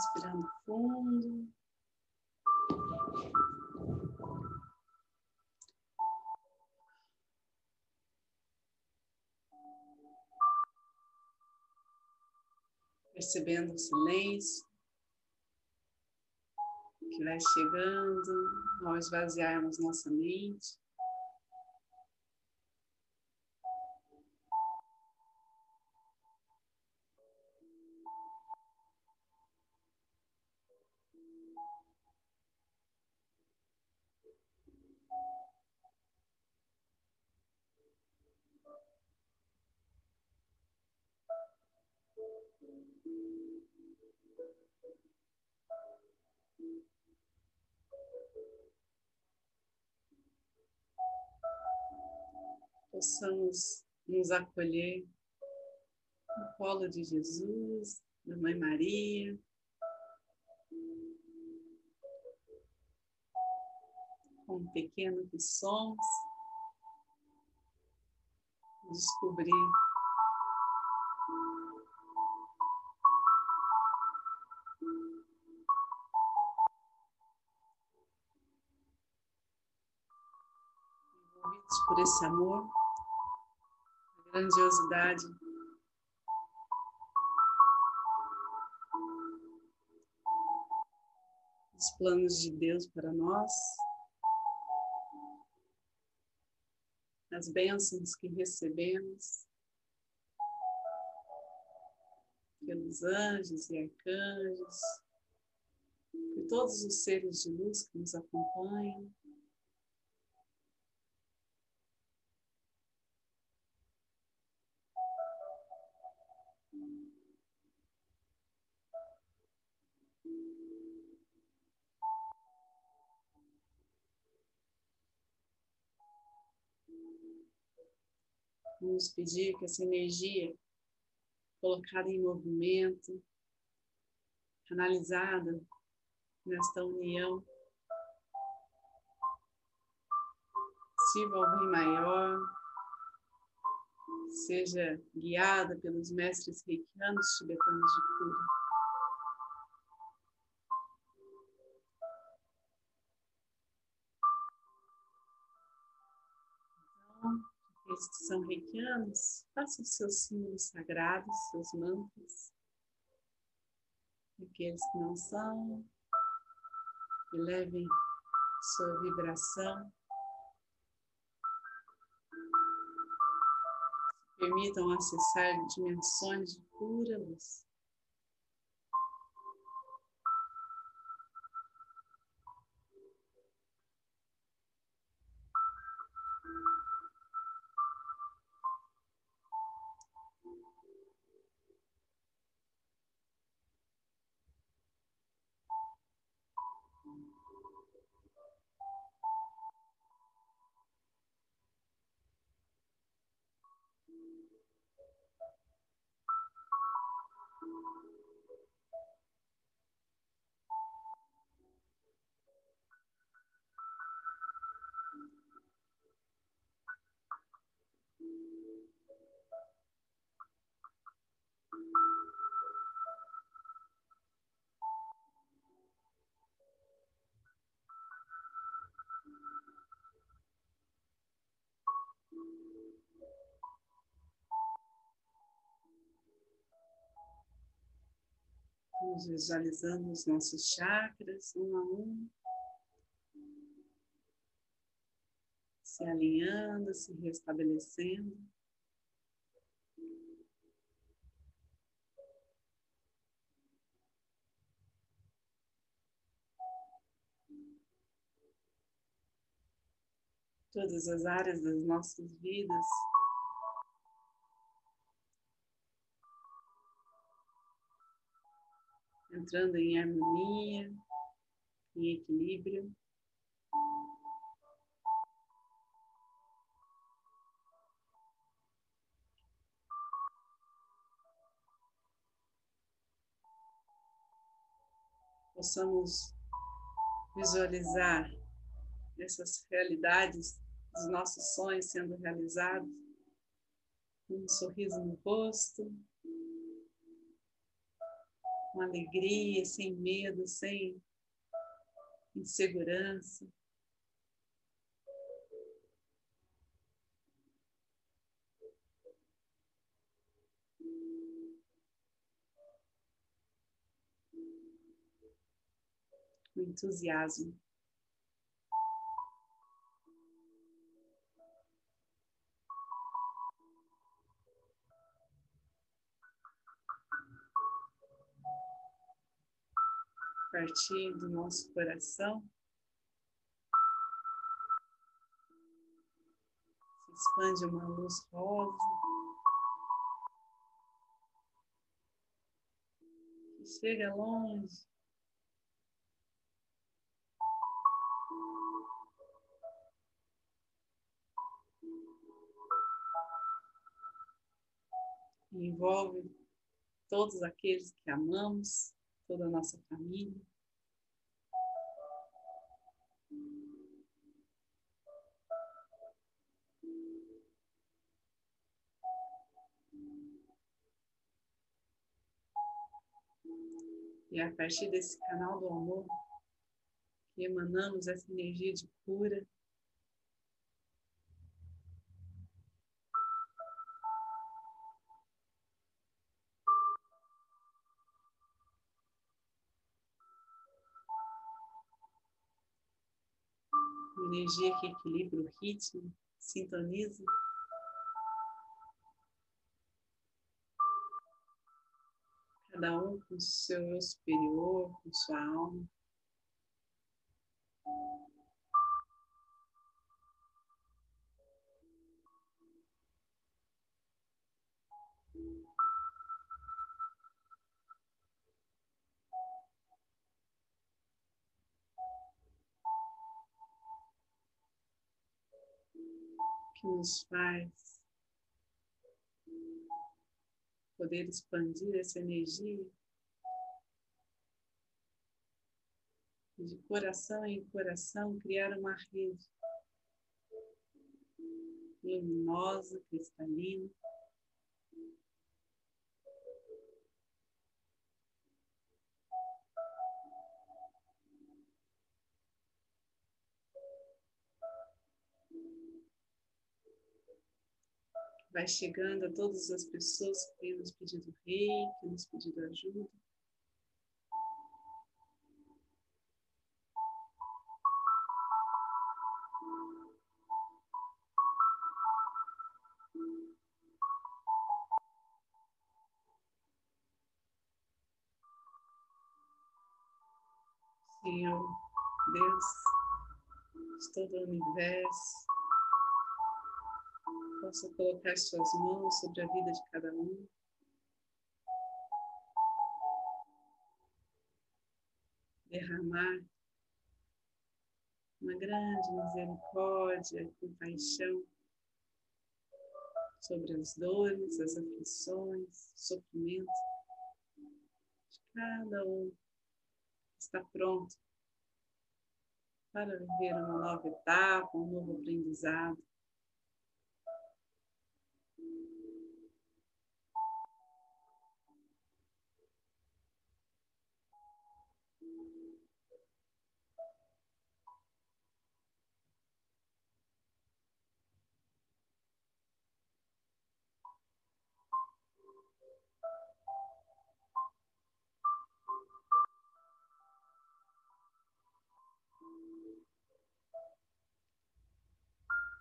Respirando fundo. Percebendo o silêncio que vai chegando ao esvaziarmos nossa mente. Possamos nos acolher no colo de Jesus, da Mãe Maria. Como pequeno que somos, descobrir por esse amor grandiosidade. Os planos de Deus para nós, as bênçãos que recebemos pelos anjos e arcanjos, por todos os seres de luz que nos acompanham. Vamos pedir que essa energia colocada em movimento, canalizada nesta união, sirva ao bem maior, seja guiada pelos mestres reikianos tibetanos de cura. Aqueles que são reikianos, façam seus símbolos sagrados, seus mantras. Aqueles que não são, elevem sua vibração. Permitam acessar dimensões de pura luz. Visualizando os nossos chakras um a um. Se alinhando, se restabelecendo. Todas as áreas das nossas vidas entrando em harmonia, em equilíbrio. Possamos visualizar essas realidades dos nossos sonhos sendo realizados, um sorriso no rosto, com alegria, sem medo, sem insegurança. Com entusiasmo. Partir do nosso coração. Se expande uma luz rosa. Que chega longe. envolve todos aqueles que amamos toda a nossa família. E a partir desse canal do amor, que emanamos essa energia de cura, energia que equilibra o ritmo, sintoniza. Cada um com seu eu superior, com sua alma. Que nos faz poder expandir essa energia de coração em coração, criar uma rede luminosa, cristalina. Vai chegando a todas as pessoas que têm nos pedido rei, que nos pedido ajuda. Senhor, Deus, de todo o universo, possa colocar suas mãos sobre a vida de cada um. Derramar uma grande misericórdia compaixão sobre as dores, as aflições, o sofrimento de cada um está pronto para viver uma nova etapa, um novo aprendizado.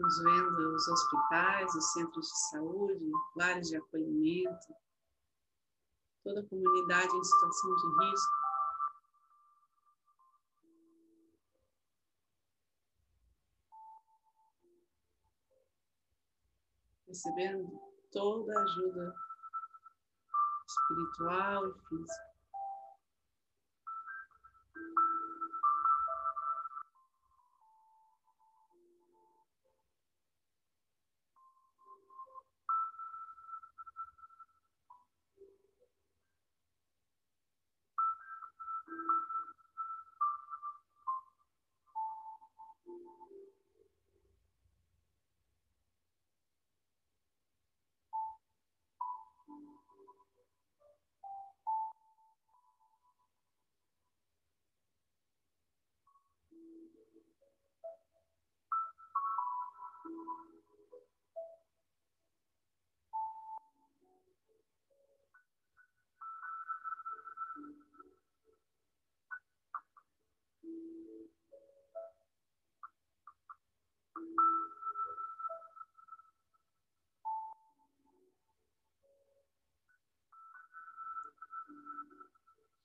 Vendo os hospitais, os centros de saúde, lares de acolhimento, toda a comunidade em situação de risco. Recebendo toda a ajuda espiritual e física.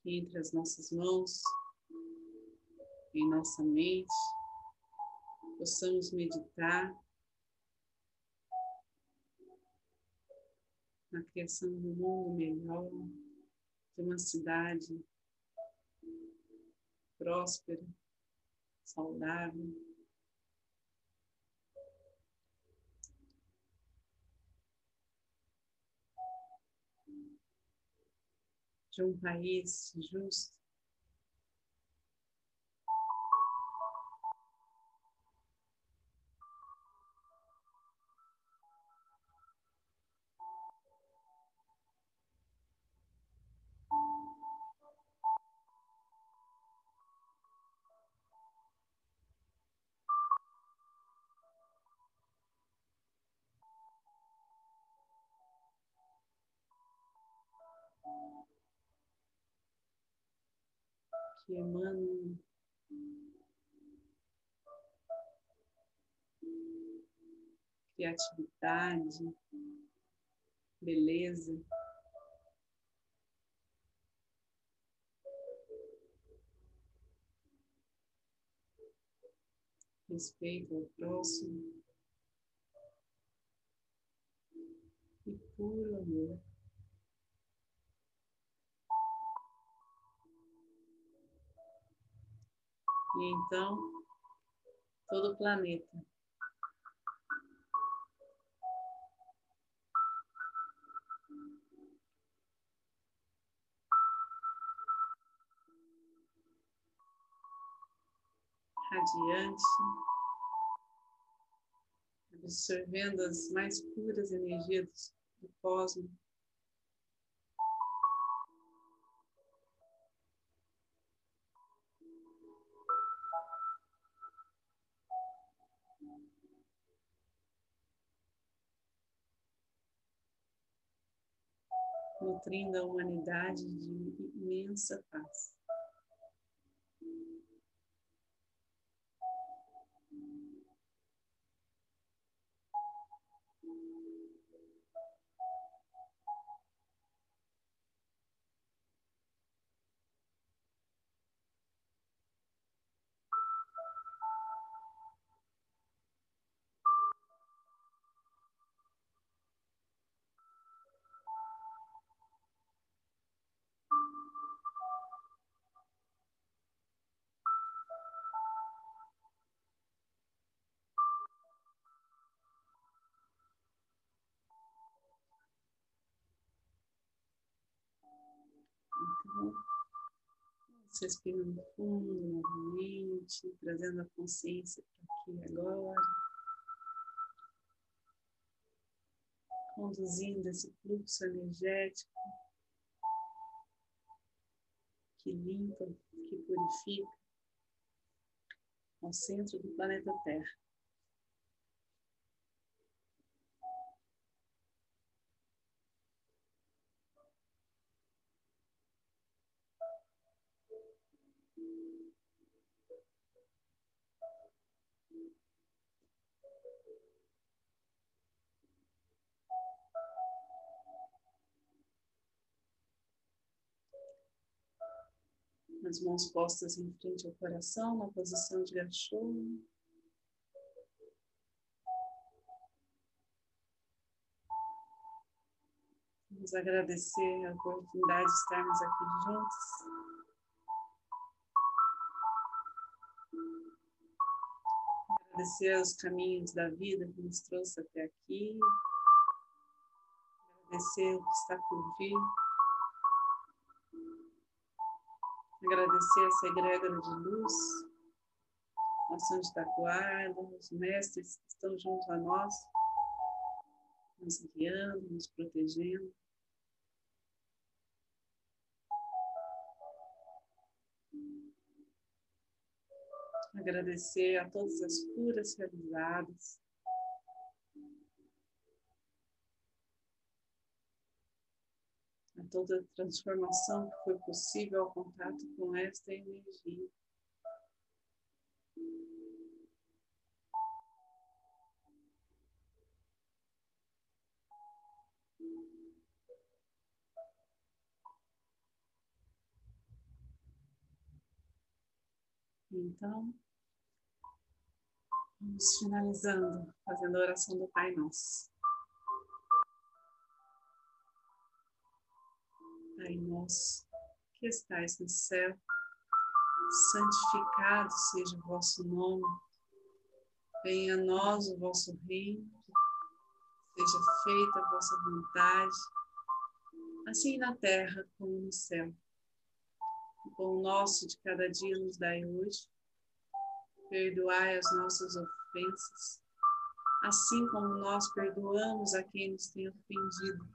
Entre as nossas mãos, em nossa mente, possamos meditar na criação de um mundo melhor, de uma cidade próspera, saudável. De um país justo. Que emanam criatividade, beleza. Respeito ao próximo e puro amor. E então, todo o planeta radiante, absorvendo as mais puras energias do cosmos. Nutrindo a humanidade de imensa paz. Então, respirando fundo novamente, trazendo a consciência para aqui agora. Conduzindo esse fluxo energético que limpa, que purifica ao centro do planeta Terra. As mãos postas em frente ao coração, na posição de gachorro. Vamos agradecer a oportunidade de estarmos aqui juntos. Agradecer os caminhos da vida que nos trouxe até aqui. Agradecer o que está por vir. Agradecer essa egrégora de luz, nosso anjo da guarda, os mestres que estão junto a nós, nos guiando, nos protegendo. Agradecer a todas as curas realizadas. toda a transformação que foi possível ao contato com esta energia. Então, vamos finalizando, fazendo a oração do Pai Nosso. Pai Nosso, que estais no céu, santificado seja o vosso nome, venha a nós o vosso reino, seja feita a vossa vontade, assim na terra como no céu. O pão nosso de cada dia nos dai hoje, perdoai as nossas ofensas, assim como nós perdoamos a quem nos tem ofendido.